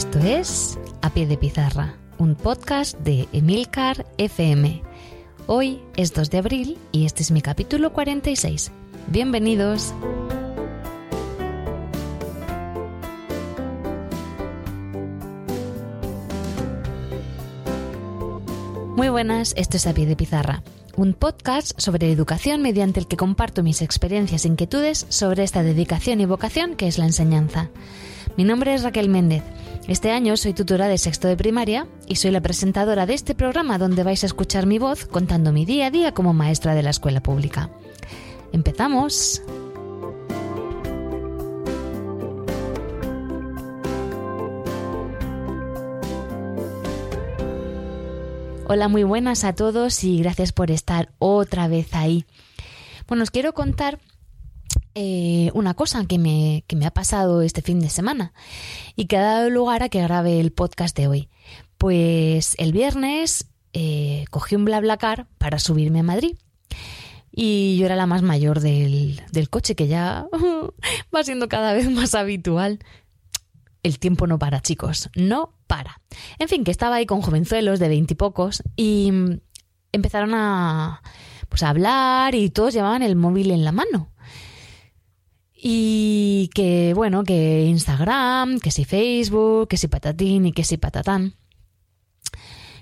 Esto es A Pie de Pizarra, un podcast de Emilcar FM. Hoy es 2 de abril y este es mi capítulo 46. Bienvenidos. Muy buenas, esto es A Pie de Pizarra, un podcast sobre educación mediante el que comparto mis experiencias e inquietudes sobre esta dedicación y vocación que es la enseñanza. Mi nombre es Raquel Méndez. Este año soy tutora de sexto de primaria y soy la presentadora de este programa donde vais a escuchar mi voz contando mi día a día como maestra de la escuela pública. ¡Empezamos! Hola, muy buenas a todos y gracias por estar otra vez ahí. Bueno, os quiero contar eh, una cosa que me, que me ha pasado este fin de semana y que ha dado lugar a que grabe el podcast de hoy. Pues el viernes eh, cogí un BlaBlaCar para subirme a Madrid. Y yo era la más mayor del, del coche, que ya va siendo cada vez más habitual el tiempo no para, chicos, no para. En fin, que estaba ahí con jovenzuelos de veintipocos y, mm, empezaron a, pues, a hablar y todos llevaban el móvil en la mano. Y que, bueno, que Instagram, que si Facebook, que si patatín y que si patatán,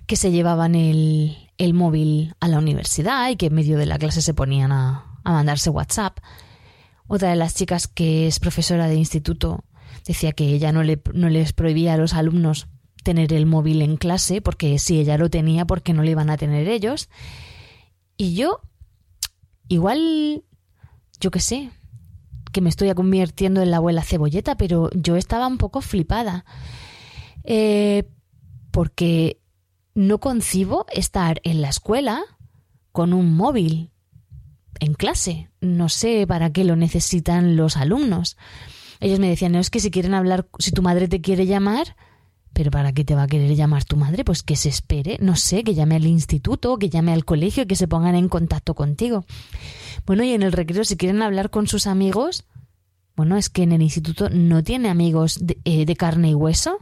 que se llevaban el, el móvil a la universidad y que en medio de la clase se ponían a, a mandarse WhatsApp. Otra de las chicas que es profesora de instituto decía que ella no, le, no les prohibía a los alumnos tener el móvil en clase, porque si ella lo tenía, porque no lo iban a tener ellos. Y yo, igual, yo qué sé, que me estoy convirtiendo en la abuela cebolleta, pero yo estaba un poco flipada. Eh, porque no concibo estar en la escuela con un móvil en clase. No sé para qué lo necesitan los alumnos ellos me decían, no, es que si quieren hablar, si tu madre te quiere llamar, pero ¿para qué te va a querer llamar tu madre? Pues que se espere, no sé, que llame al instituto, que llame al colegio, que se pongan en contacto contigo. Bueno, y en el recreo, si quieren hablar con sus amigos, bueno, es que en el instituto no tiene amigos de, eh, de carne y hueso.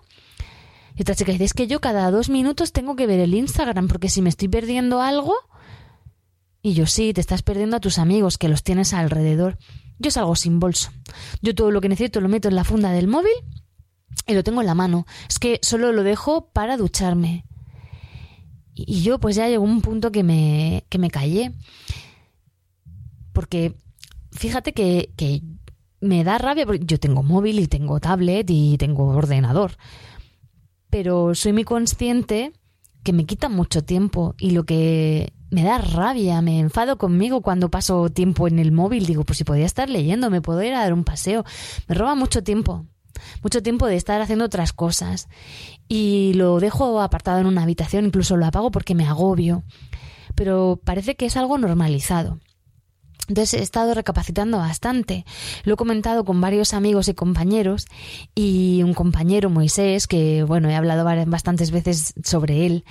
Y otra chica es que yo cada dos minutos tengo que ver el Instagram, porque si me estoy perdiendo algo... Y yo sí, te estás perdiendo a tus amigos, que los tienes alrededor. Yo salgo sin bolso. Yo todo lo que necesito lo meto en la funda del móvil y lo tengo en la mano. Es que solo lo dejo para ducharme. Y yo pues ya llegó un punto que me, que me callé. Porque fíjate que, que me da rabia yo tengo móvil y tengo tablet y tengo ordenador. Pero soy muy consciente que me quita mucho tiempo y lo que me da rabia, me enfado conmigo cuando paso tiempo en el móvil. Digo, pues si podía estar leyendo, me puedo ir a dar un paseo. Me roba mucho tiempo, mucho tiempo de estar haciendo otras cosas. Y lo dejo apartado en una habitación, incluso lo apago porque me agobio. Pero parece que es algo normalizado. Entonces he estado recapacitando bastante. Lo he comentado con varios amigos y compañeros y un compañero, Moisés, que bueno, he hablado bastantes veces sobre él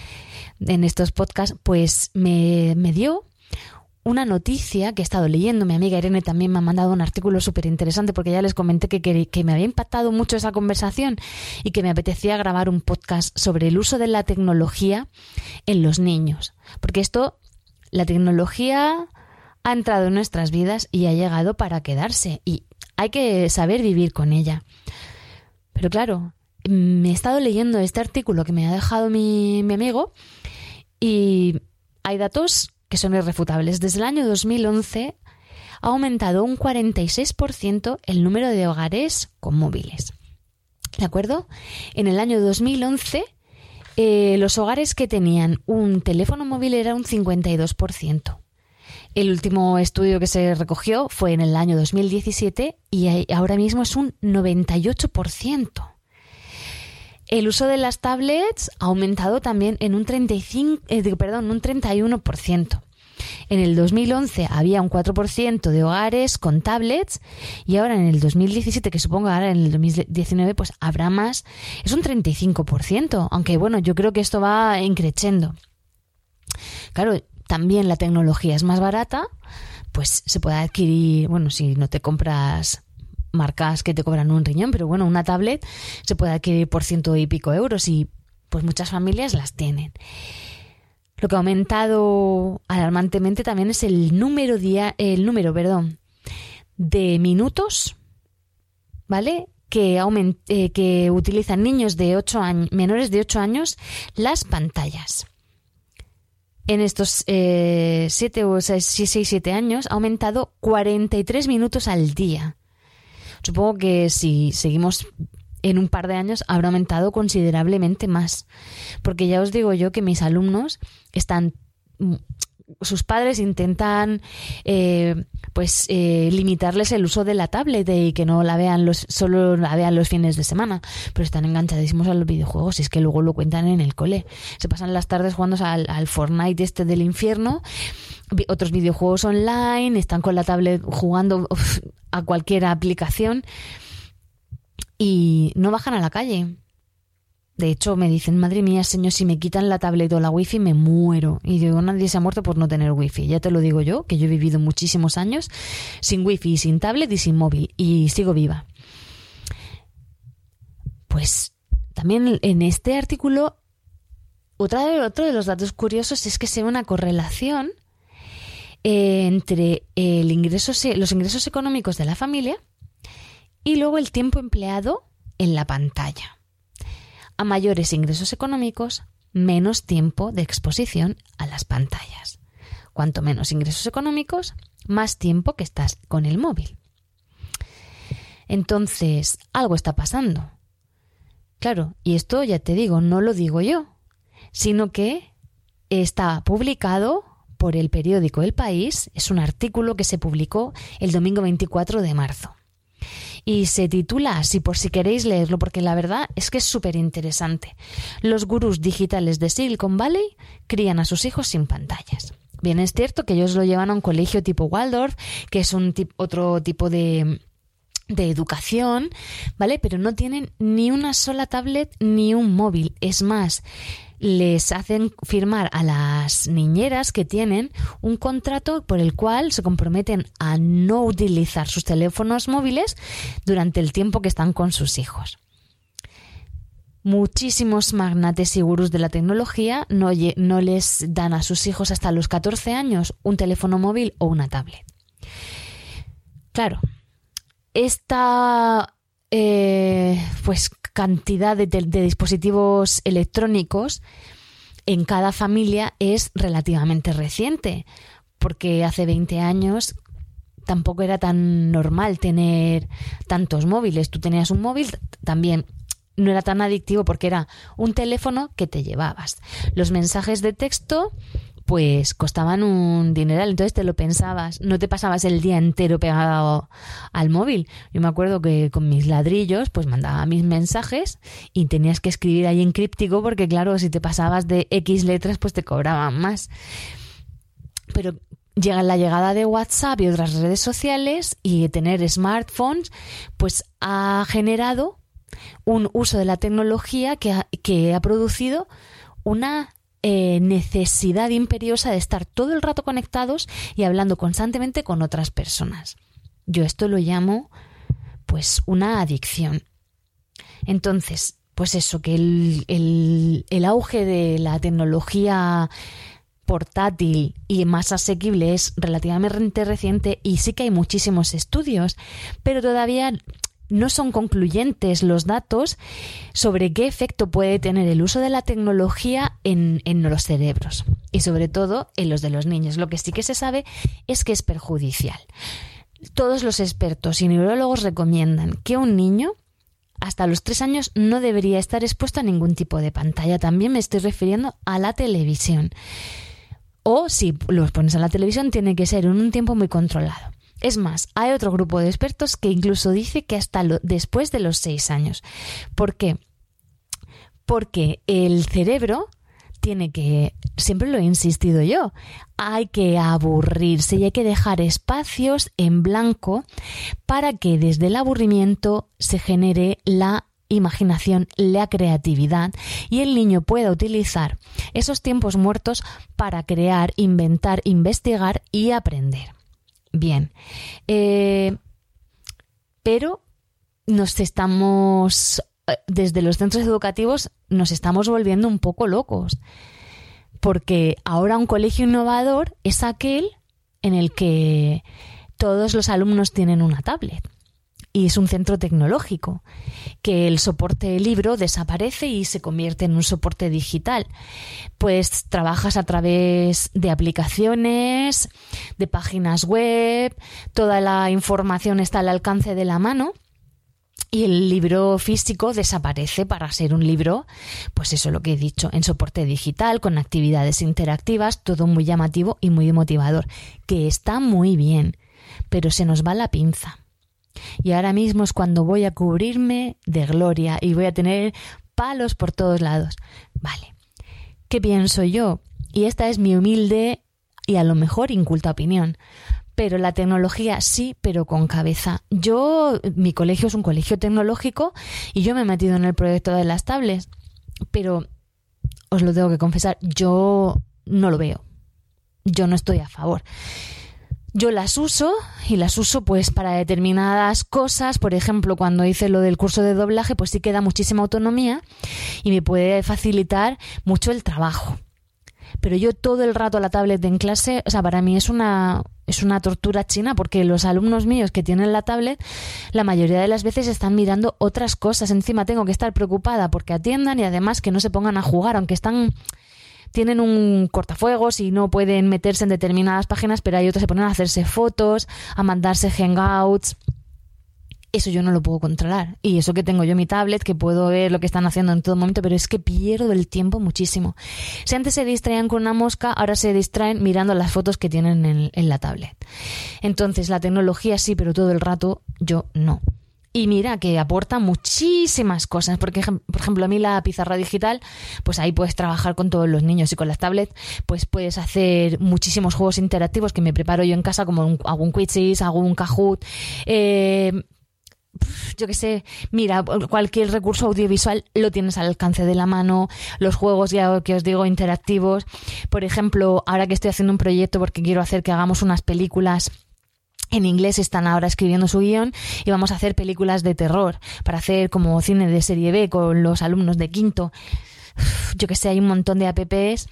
en estos podcasts, pues me, me dio una noticia que he estado leyendo. Mi amiga Irene también me ha mandado un artículo súper interesante porque ya les comenté que, que, me había impactado mucho esa conversación y que me apetecía grabar un podcast sobre el uso de la tecnología en los niños. Porque esto, la tecnología ha entrado en nuestras vidas y ha llegado para quedarse y hay que saber vivir con ella. Pero claro, me he estado leyendo este artículo que me ha dejado mi amigo y hay datos que son irrefutables. Desde el año 2011 ha aumentado un 46% el número de hogares con móviles. ¿De acuerdo? En el año 2011 eh, los hogares que tenían un teléfono móvil era un 52%. El último estudio que se recogió fue en el año 2017 y ahora mismo es un 98%. El uso de las tablets ha aumentado también en un, 35, eh, perdón, un 31%. En el 2011 había un 4% de hogares con tablets y ahora en el 2017, que supongo ahora en el 2019, pues habrá más. Es un 35%, aunque bueno, yo creo que esto va increciendo. Claro, también la tecnología es más barata, pues se puede adquirir, bueno, si no te compras marcas que te cobran un riñón, pero bueno, una tablet se puede adquirir por ciento y pico euros y pues muchas familias las tienen. Lo que ha aumentado alarmantemente también es el número día, el número, perdón, de minutos, ¿vale? Que, eh, que utilizan niños de 8 años, menores de 8 años las pantallas. En estos 7 eh, o 6, 7 años ha aumentado 43 minutos al día. Supongo que si seguimos en un par de años habrá aumentado considerablemente más. Porque ya os digo yo que mis alumnos están sus padres intentan eh, pues eh, limitarles el uso de la tablet y que no la vean los solo la vean los fines de semana pero están enganchadísimos a los videojuegos y es que luego lo cuentan en el cole se pasan las tardes jugando al, al Fortnite este del infierno otros videojuegos online están con la tablet jugando a cualquier aplicación y no bajan a la calle de hecho, me dicen, madre mía, señor, si me quitan la tablet o la wifi me muero. Y digo, nadie se ha muerto por no tener wifi. Ya te lo digo yo, que yo he vivido muchísimos años sin wifi, sin tablet y sin móvil. Y sigo viva. Pues también en este artículo, otra de, otro de los datos curiosos es que se ve una correlación entre los ingresos económicos de la familia y luego el tiempo empleado en la pantalla a mayores ingresos económicos, menos tiempo de exposición a las pantallas. Cuanto menos ingresos económicos, más tiempo que estás con el móvil. Entonces, algo está pasando. Claro, y esto ya te digo, no lo digo yo, sino que está publicado por el periódico El País, es un artículo que se publicó el domingo 24 de marzo y se titula así por si queréis leerlo porque la verdad es que es súper interesante. Los gurús digitales de Silicon Valley crían a sus hijos sin pantallas. Bien, es cierto que ellos lo llevan a un colegio tipo Waldorf, que es un otro tipo de, de educación, ¿vale? Pero no tienen ni una sola tablet ni un móvil. Es más, les hacen firmar a las niñeras que tienen un contrato por el cual se comprometen a no utilizar sus teléfonos móviles durante el tiempo que están con sus hijos. Muchísimos magnates y gurús de la tecnología no, les dan a sus hijos hasta los 14 años un teléfono móvil o una tablet. Claro, esta eh, pues cantidad de, dispositivos electrónicos en cada familia es relativamente reciente, porque hace 20 años tampoco era tan normal tener tantos móviles. Tú tenías un móvil también no era tan adictivo porque era un teléfono que te llevabas. Los mensajes de texto pues costaban un dineral, entonces te lo pensabas, no te pasabas el día entero pegado al móvil. Yo me acuerdo que con mis ladrillos pues mandaba mis mensajes y tenías que escribir ahí en críptico porque claro, si te pasabas de X letras pues te cobraban más. Pero llega la llegada de WhatsApp y otras redes sociales y tener smartphones pues ha generado un uso de la tecnología que que ha producido una eh, necesidad imperiosa de estar todo el rato conectados y hablando constantemente con otras personas. Yo esto lo llamo pues una adicción. Entonces, pues eso, que el, el auge de la tecnología portátil y más asequible es relativamente reciente y sí que hay muchísimos estudios, pero todavía no son concluyentes los datos sobre qué efecto puede tener el uso de la tecnología en, los cerebros y sobre todo en los de los niños. Lo que sí que se sabe es que es perjudicial. Todos los expertos y neurólogos recomiendan que un niño hasta los tres años no debería estar expuesto a ningún tipo de pantalla. También me estoy refiriendo a la televisión. O si los pones a la televisión, tiene que ser en un tiempo muy controlado. Es más, hay otro grupo de expertos que incluso dice que hasta después de los seis años. ¿Por qué? Porque el cerebro tiene que, siempre lo he insistido yo, hay que aburrirse y hay que dejar espacios en blanco para que desde el aburrimiento se genere la imaginación, la creatividad y el niño pueda utilizar esos tiempos muertos para crear, inventar, investigar y aprender. Bien. Eh, pero nos estamos, eh, desde los centros educativos, nos estamos volviendo un poco locos. Porque ahora un colegio innovador es aquel en el que todos los alumnos tienen una tablet y es un centro tecnológico, que el soporte libro desaparece y se convierte en un soporte digital. Pues trabajas a través de aplicaciones, de páginas web, toda la información está al alcance de la mano y el libro físico desaparece para ser un libro, pues eso es lo que he dicho, en soporte digital, con actividades interactivas, todo muy llamativo y muy motivador, que está muy bien, pero se nos va la pinza. Y ahora mismo es cuando voy a cubrirme de gloria y voy a tener palos por todos lados. Vale. ¿Qué pienso yo? Y esta es mi humilde y a lo mejor inculta opinión. Pero la tecnología sí, pero con cabeza. Yo, mi colegio es un colegio tecnológico y yo me he metido en el proyecto de las tablets. Pero os lo tengo que confesar, yo no lo veo. Yo no estoy a favor. Yo las uso y las uso pues para determinadas cosas, por ejemplo, cuando hice lo del curso de doblaje, pues sí que da muchísima autonomía y me puede facilitar mucho el trabajo. Pero yo todo el rato la tablet en clase, o sea, para mí es una es una tortura china porque los alumnos míos que tienen la tablet la mayoría de las veces están mirando otras cosas. Encima tengo que estar preocupada porque atiendan y además que no se pongan a jugar, aunque están tienen un cortafuegos y no pueden meterse en determinadas páginas, pero hay otros que se ponen a hacerse fotos, a mandarse hangouts. Eso yo no lo puedo controlar. Y eso que tengo yo mi tablet, que puedo ver lo que están haciendo en todo momento, pero es que pierdo el tiempo muchísimo. Si antes se distraían con una mosca, ahora se distraen mirando las fotos que tienen en, en la tablet. Entonces, la tecnología sí, pero todo el rato yo no. Y mira que aporta muchísimas cosas, porque por ejemplo a mí la pizarra digital, pues ahí puedes trabajar con todos los niños y con las tablets, pues puedes hacer muchísimos juegos interactivos que me preparo yo en casa, como un, un quizzes, un Kahoot, eh, yo qué sé, mira, cualquier recurso audiovisual lo tienes al alcance de la mano, los juegos ya que os digo interactivos. Por ejemplo, ahora que estoy haciendo un proyecto porque quiero hacer que hagamos unas películas en inglés están ahora escribiendo su guion y vamos a hacer películas de terror para hacer como cine de serie B con los alumnos de quinto. Yo que sé, hay un montón de apps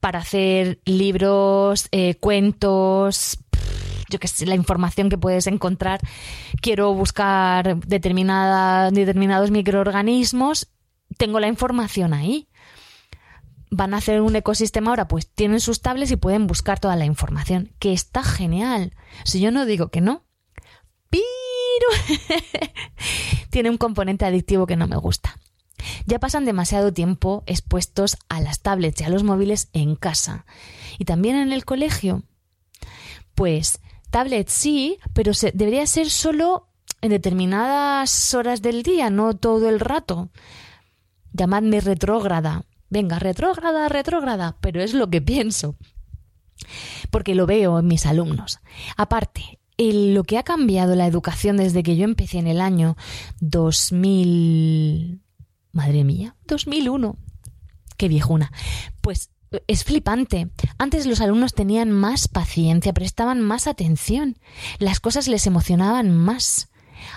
para hacer libros, eh, cuentos, yo que sé, la información que puedes encontrar. Quiero buscar determinada, determinados microorganismos, tengo la información ahí van a hacer un ecosistema ahora, pues tienen sus tablets y pueden buscar toda la información, que está genial. Si yo no digo que no, pero tiene un componente adictivo que no me gusta. Ya pasan demasiado tiempo expuestos a las tablets y a los móviles en casa. Y también en el colegio. Pues tablets sí, pero debería ser solo en determinadas horas del día, no todo el rato. Llamadme retrógrada, venga, retrógrada, retrógrada, pero es lo que pienso, porque lo veo en mis alumnos. Aparte, lo que ha cambiado la educación desde que yo empecé en el año 2000... Madre mía, 2001. Qué viejuna. Pues es flipante. Antes los alumnos tenían más paciencia, prestaban más atención, las cosas les emocionaban más.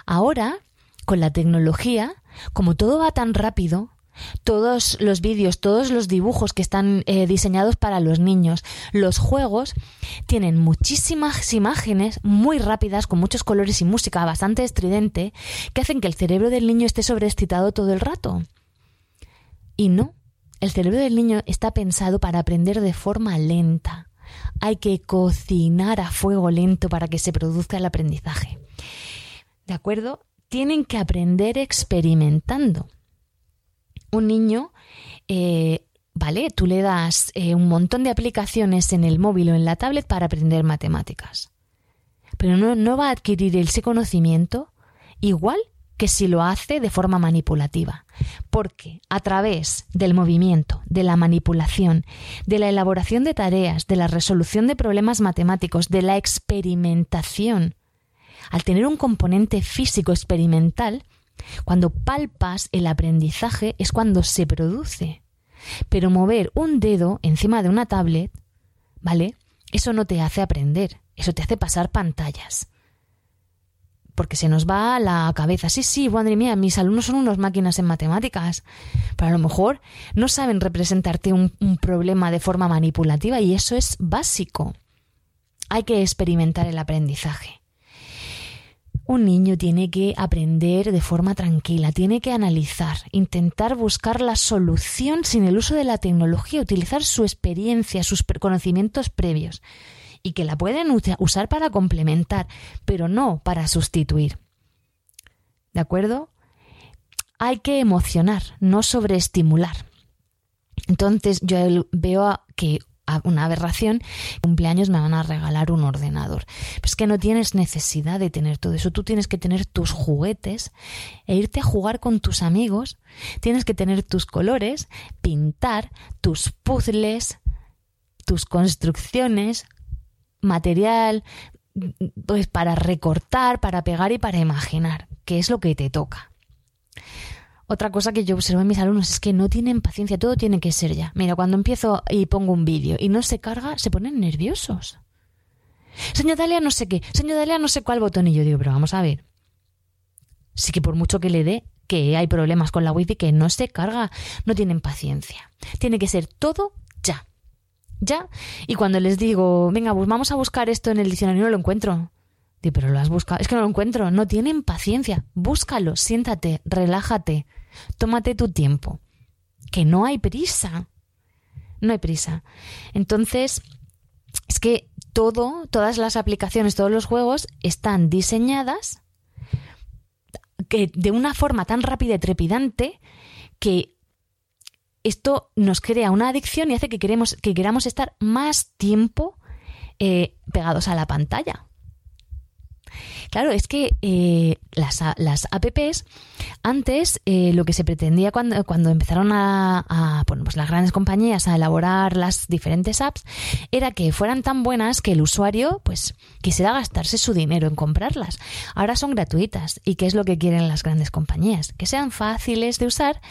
Ahora, con la tecnología, como todo va tan rápido, todos los vídeos, todos los dibujos que están eh, diseñados para los niños, los juegos tienen muchísimas imágenes muy rápidas, con muchos colores y música bastante estridente, que hacen que el cerebro del niño esté sobreexcitado todo el rato. Y no, el cerebro del niño está pensado para aprender de forma lenta. Hay que cocinar a fuego lento para que se produzca el aprendizaje. ¿De acuerdo? Tienen que aprender experimentando un niño, eh, ¿vale? Tú le das eh, un montón de aplicaciones en el móvil o en la tablet para aprender matemáticas. Pero no, no va a adquirir ese conocimiento igual que si lo hace de forma manipulativa. Porque a través del movimiento, de la manipulación, de la elaboración de tareas, de la resolución de problemas matemáticos, de la experimentación, al tener un componente físico experimental, cuando palpas el aprendizaje es cuando se produce. Pero mover un dedo encima de una tablet, ¿vale? Eso no te hace aprender, eso te hace pasar pantallas. porque se nos va a la cabeza. Sí, sí, madre mía, mis alumnos son unos máquinas en matemáticas. Pero a lo mejor no saben representarte un, un problema de forma manipulativa y eso es básico. Hay que experimentar el aprendizaje. Un niño tiene que aprender de forma tranquila, tiene que analizar, intentar buscar la solución sin el uso de la tecnología, utilizar su experiencia, sus conocimientos previos y que la pueden usar para complementar, pero no para sustituir. ¿De acuerdo? Hay que emocionar, no sobreestimular. Entonces yo veo que una aberración, cumpleaños me van a regalar un ordenador. Pues que no tienes necesidad de tener todo eso, tú tienes que tener tus juguetes e irte a jugar con tus amigos, tienes que tener tus colores, pintar, tus puzzles, tus construcciones, material, pues para recortar, para pegar y para imaginar, que es lo que te toca. Otra cosa que yo observo en mis alumnos es que no tienen paciencia, todo tiene que ser ya. Mira, cuando empiezo y pongo un vídeo y no se carga, se ponen nerviosos. Señor Dalia, no sé qué, señor Dalia, no sé cuál botón. Y yo digo, pero vamos a ver. Sí que por mucho que le dé, que hay problemas con la wifi, que no se carga, no tienen paciencia. Tiene que ser todo ya. Ya. Y cuando les digo, venga, pues vamos a buscar esto en el diccionario, no lo encuentro. Pero lo has buscado. Es que no lo encuentro. No tienen paciencia. Búscalo, siéntate, relájate. Tómate tu tiempo. Que no hay prisa. No hay prisa. Entonces, es que todo, todas las aplicaciones, todos los juegos están diseñadas que de una forma tan rápida y trepidante que esto nos crea una adicción y hace que, queremos, que queramos estar más tiempo eh, pegados a la pantalla. Claro, es que eh, las, las apps, antes eh, lo que se pretendía cuando, cuando empezaron a, bueno, pues las grandes compañías a elaborar las diferentes apps, era que fueran tan buenas que el usuario pues quisiera gastarse su dinero en comprarlas. Ahora son gratuitas. ¿Y qué es lo que quieren las grandes compañías? Que sean fáciles de usar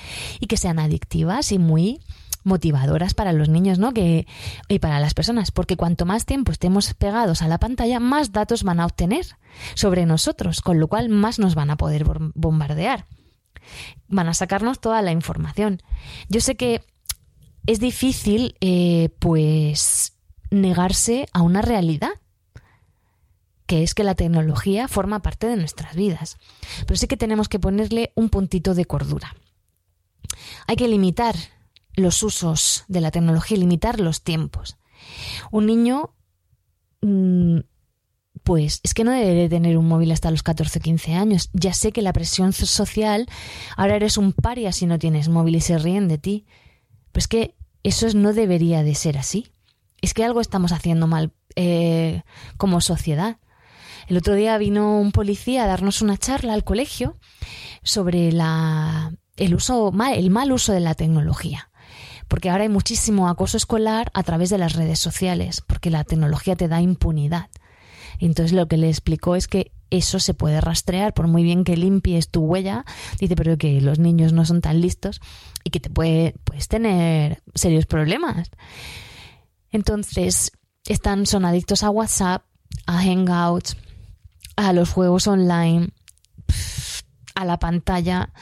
y que sean adictivas y muy motivadoras para los niños, ¿no? Que, y para las personas, porque cuanto más tiempo estemos pegados a la pantalla, más datos van a obtener sobre nosotros, con lo cual más nos van a poder bombardear. Van a sacarnos toda la información. Yo sé que es difícil, eh, pues, negarse a una realidad que es que la tecnología forma parte de nuestras vidas. Pero sí que tenemos que ponerle un puntito de cordura. Hay que limitar los usos de la tecnología y limitar los tiempos. Un niño, mm, pues es que no debe tener un móvil hasta los 14 o 15 años. Ya sé que la presión social, ahora eres un paria si no tienes móvil y se ríen de ti. Pero es que eso no debería de ser así. Es que algo estamos haciendo mal eh, como sociedad. El otro día vino un policía a darnos una charla al colegio sobre el uso el mal uso de la tecnología porque ahora hay muchísimo acoso escolar a través de las redes sociales, porque la tecnología te da impunidad. entonces lo que le explicó es que eso se puede rastrear, por muy bien que limpies tu huella, dice, pero que los niños no son tan listos y que te puede, puedes tener serios problemas. Entonces, están, son adictos a WhatsApp, a Hangouts, a los juegos online, a la pantalla.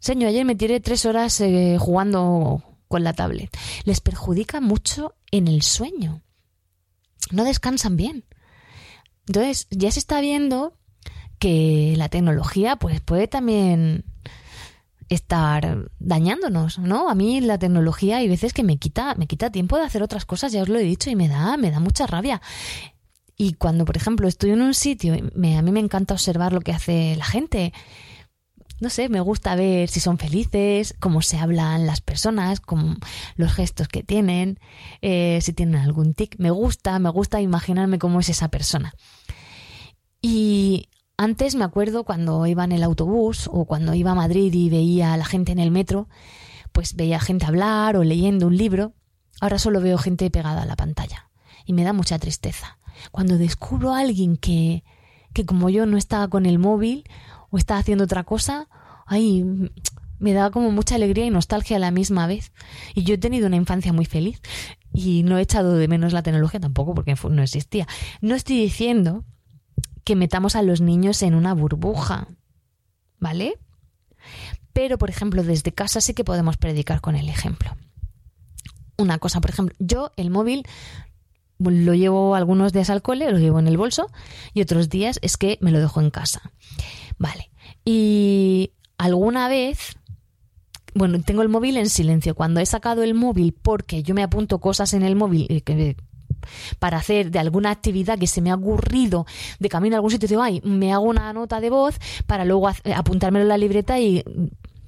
Señor, ayer me tiré tres horas eh, jugando con la tablet. Les perjudica mucho en el sueño. No descansan bien. Entonces, ya se está viendo que la tecnología pues puede también estar dañándonos, ¿no? A mí la tecnología hay veces que me quita me quita tiempo de hacer otras cosas, ya os lo he dicho y me da me da mucha rabia. Y cuando, por ejemplo, estoy en un sitio, me, a mí me encanta observar lo que hace la gente no sé, me gusta ver si son felices, cómo se hablan las personas, cómo, los gestos que tienen, eh, si tienen algún tic. Me gusta, me gusta imaginarme cómo es esa persona. Y antes me acuerdo cuando iba en el autobús o cuando iba a Madrid y veía a la gente en el metro, pues veía gente hablar o leyendo un libro. Ahora solo veo gente pegada a la pantalla y me da mucha tristeza. Cuando descubro a alguien que, que como yo no está con el móvil o está haciendo otra cosa, ay, me da como mucha alegría y nostalgia a la misma vez. Y yo he tenido una infancia muy feliz y no he echado de menos la tecnología tampoco porque no existía. No estoy diciendo que metamos a los niños en una burbuja, ¿vale? Pero, por ejemplo, desde casa sí que podemos predicar con el ejemplo. Una cosa, por ejemplo, yo el móvil lo llevo algunos días al cole, lo llevo en el bolso, y otros días es que me lo dejo en casa. Vale. Y alguna vez bueno, tengo el móvil en silencio. Cuando he sacado el móvil porque yo me apunto cosas en el móvil eh, para hacer de alguna actividad que se me ha ocurrido de camino a algún sitio, digo, ay, me hago una nota de voz para luego apuntármelo en la libreta y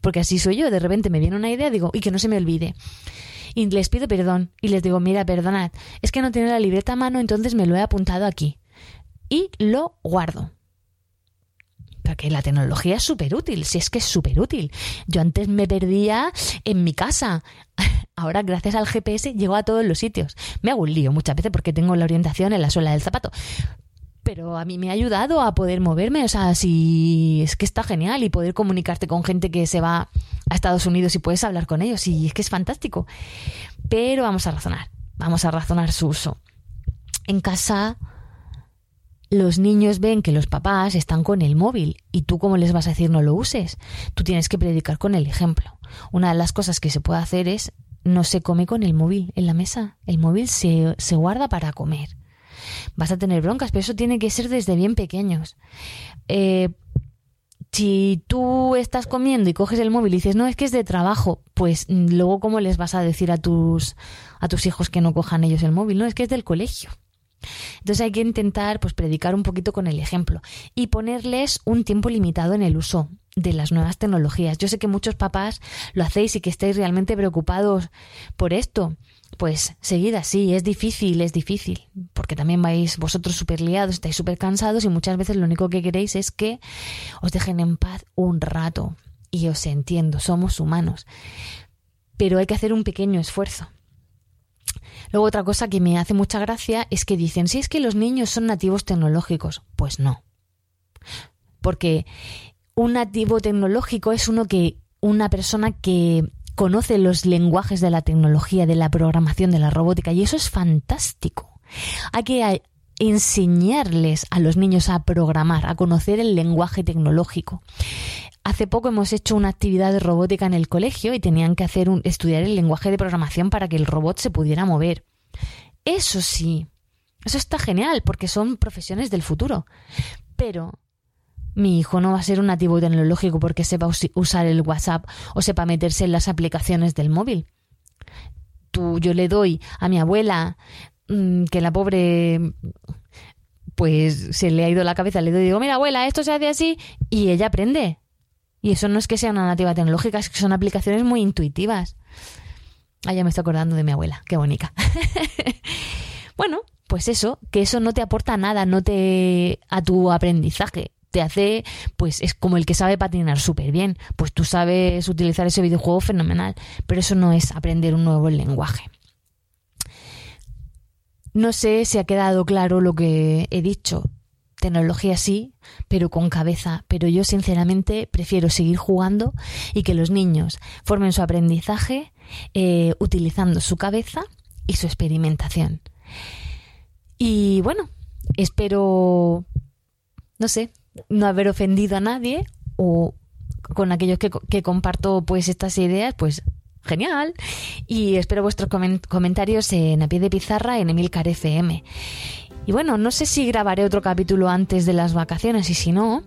porque así soy yo, de repente me viene una idea, digo, y que no se me olvide. Y les pido perdón y les digo, mira, perdonad, es que no tiene la libreta a mano, entonces me lo he apuntado aquí. Y lo guardo. Porque la tecnología es súper útil, si es que es súper útil. Yo antes me perdía en mi casa. Ahora, gracias al GPS, llego a todos los sitios. Me hago un lío muchas veces porque tengo la orientación en la suela del zapato. Pero a mí me ha ayudado a poder moverme. O sea, si es que está genial y poder comunicarte con gente que se va a Estados Unidos y puedes hablar con ellos. Y es que es fantástico. Pero vamos a razonar. Vamos a razonar su uso. En casa los niños ven que los papás están con el móvil y tú cómo les vas a decir no lo uses. Tú tienes que predicar con el ejemplo. Una de las cosas que se puede hacer es no se come con el móvil en la mesa. El móvil se, se guarda para comer. Vas a tener broncas, pero eso tiene que ser desde bien pequeños. Eh, si tú estás comiendo y coges el móvil y dices, no, es que es de trabajo, pues mm, luego cómo les vas a decir a tus, a tus hijos que no cojan ellos el móvil, no, es que es del colegio. Entonces hay que intentar pues predicar un poquito con el ejemplo y ponerles un tiempo limitado en el uso de las nuevas tecnologías. Yo sé que muchos papás lo hacéis y que estáis realmente preocupados por esto. Pues seguid así, es difícil, es difícil, porque también vais vosotros súper liados, estáis súper cansados y muchas veces lo único que queréis es que os dejen en paz un rato. Y os entiendo, somos humanos. Pero hay que hacer un pequeño esfuerzo. Luego otra cosa que me hace mucha gracia es que dicen, si es que los niños son nativos tecnológicos, pues no. Porque un nativo tecnológico es uno que una persona que conoce los lenguajes de la tecnología, de la programación, de la robótica, y eso es fantástico. Hay que enseñarles a los niños a programar, a conocer el lenguaje tecnológico. Hace poco hemos hecho una actividad de robótica en el colegio y tenían que hacer un, estudiar el lenguaje de programación para que el robot se pudiera mover. Eso sí, eso está genial porque son profesiones del futuro. Pero mi hijo no va a ser un nativo tecnológico porque sepa usar el WhatsApp o sepa meterse en las aplicaciones del móvil. Tú, yo le doy a mi abuela mm, que la pobre pues se le ha ido la cabeza, le digo, mira abuela, esto se hace así y ella aprende. Y eso no es que sea una nativa tecnológica, es que son aplicaciones muy intuitivas. Ah, ya me estoy acordando de mi abuela, qué bonita. bueno, pues eso, que eso no te aporta nada, no te a tu aprendizaje. Te hace, pues es como el que sabe patinar súper bien. Pues tú sabes utilizar ese videojuego fenomenal, pero eso no es aprender un nuevo lenguaje. No sé si ha quedado claro lo que he dicho tecnología sí, pero con cabeza. Pero yo sinceramente prefiero seguir jugando y que los niños formen su aprendizaje eh, utilizando su cabeza y su experimentación. Y bueno, espero, no sé, no haber ofendido a nadie o con aquellos que, que comparto pues estas ideas, pues genial. Y espero vuestros comentarios en A Pie de Pizarra en Emilcar FM. Y bueno, no sé si grabaré otro capítulo antes de las vacaciones y si no,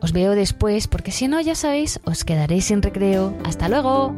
os veo después porque si no, ya sabéis, os quedaréis sin recreo. Hasta luego.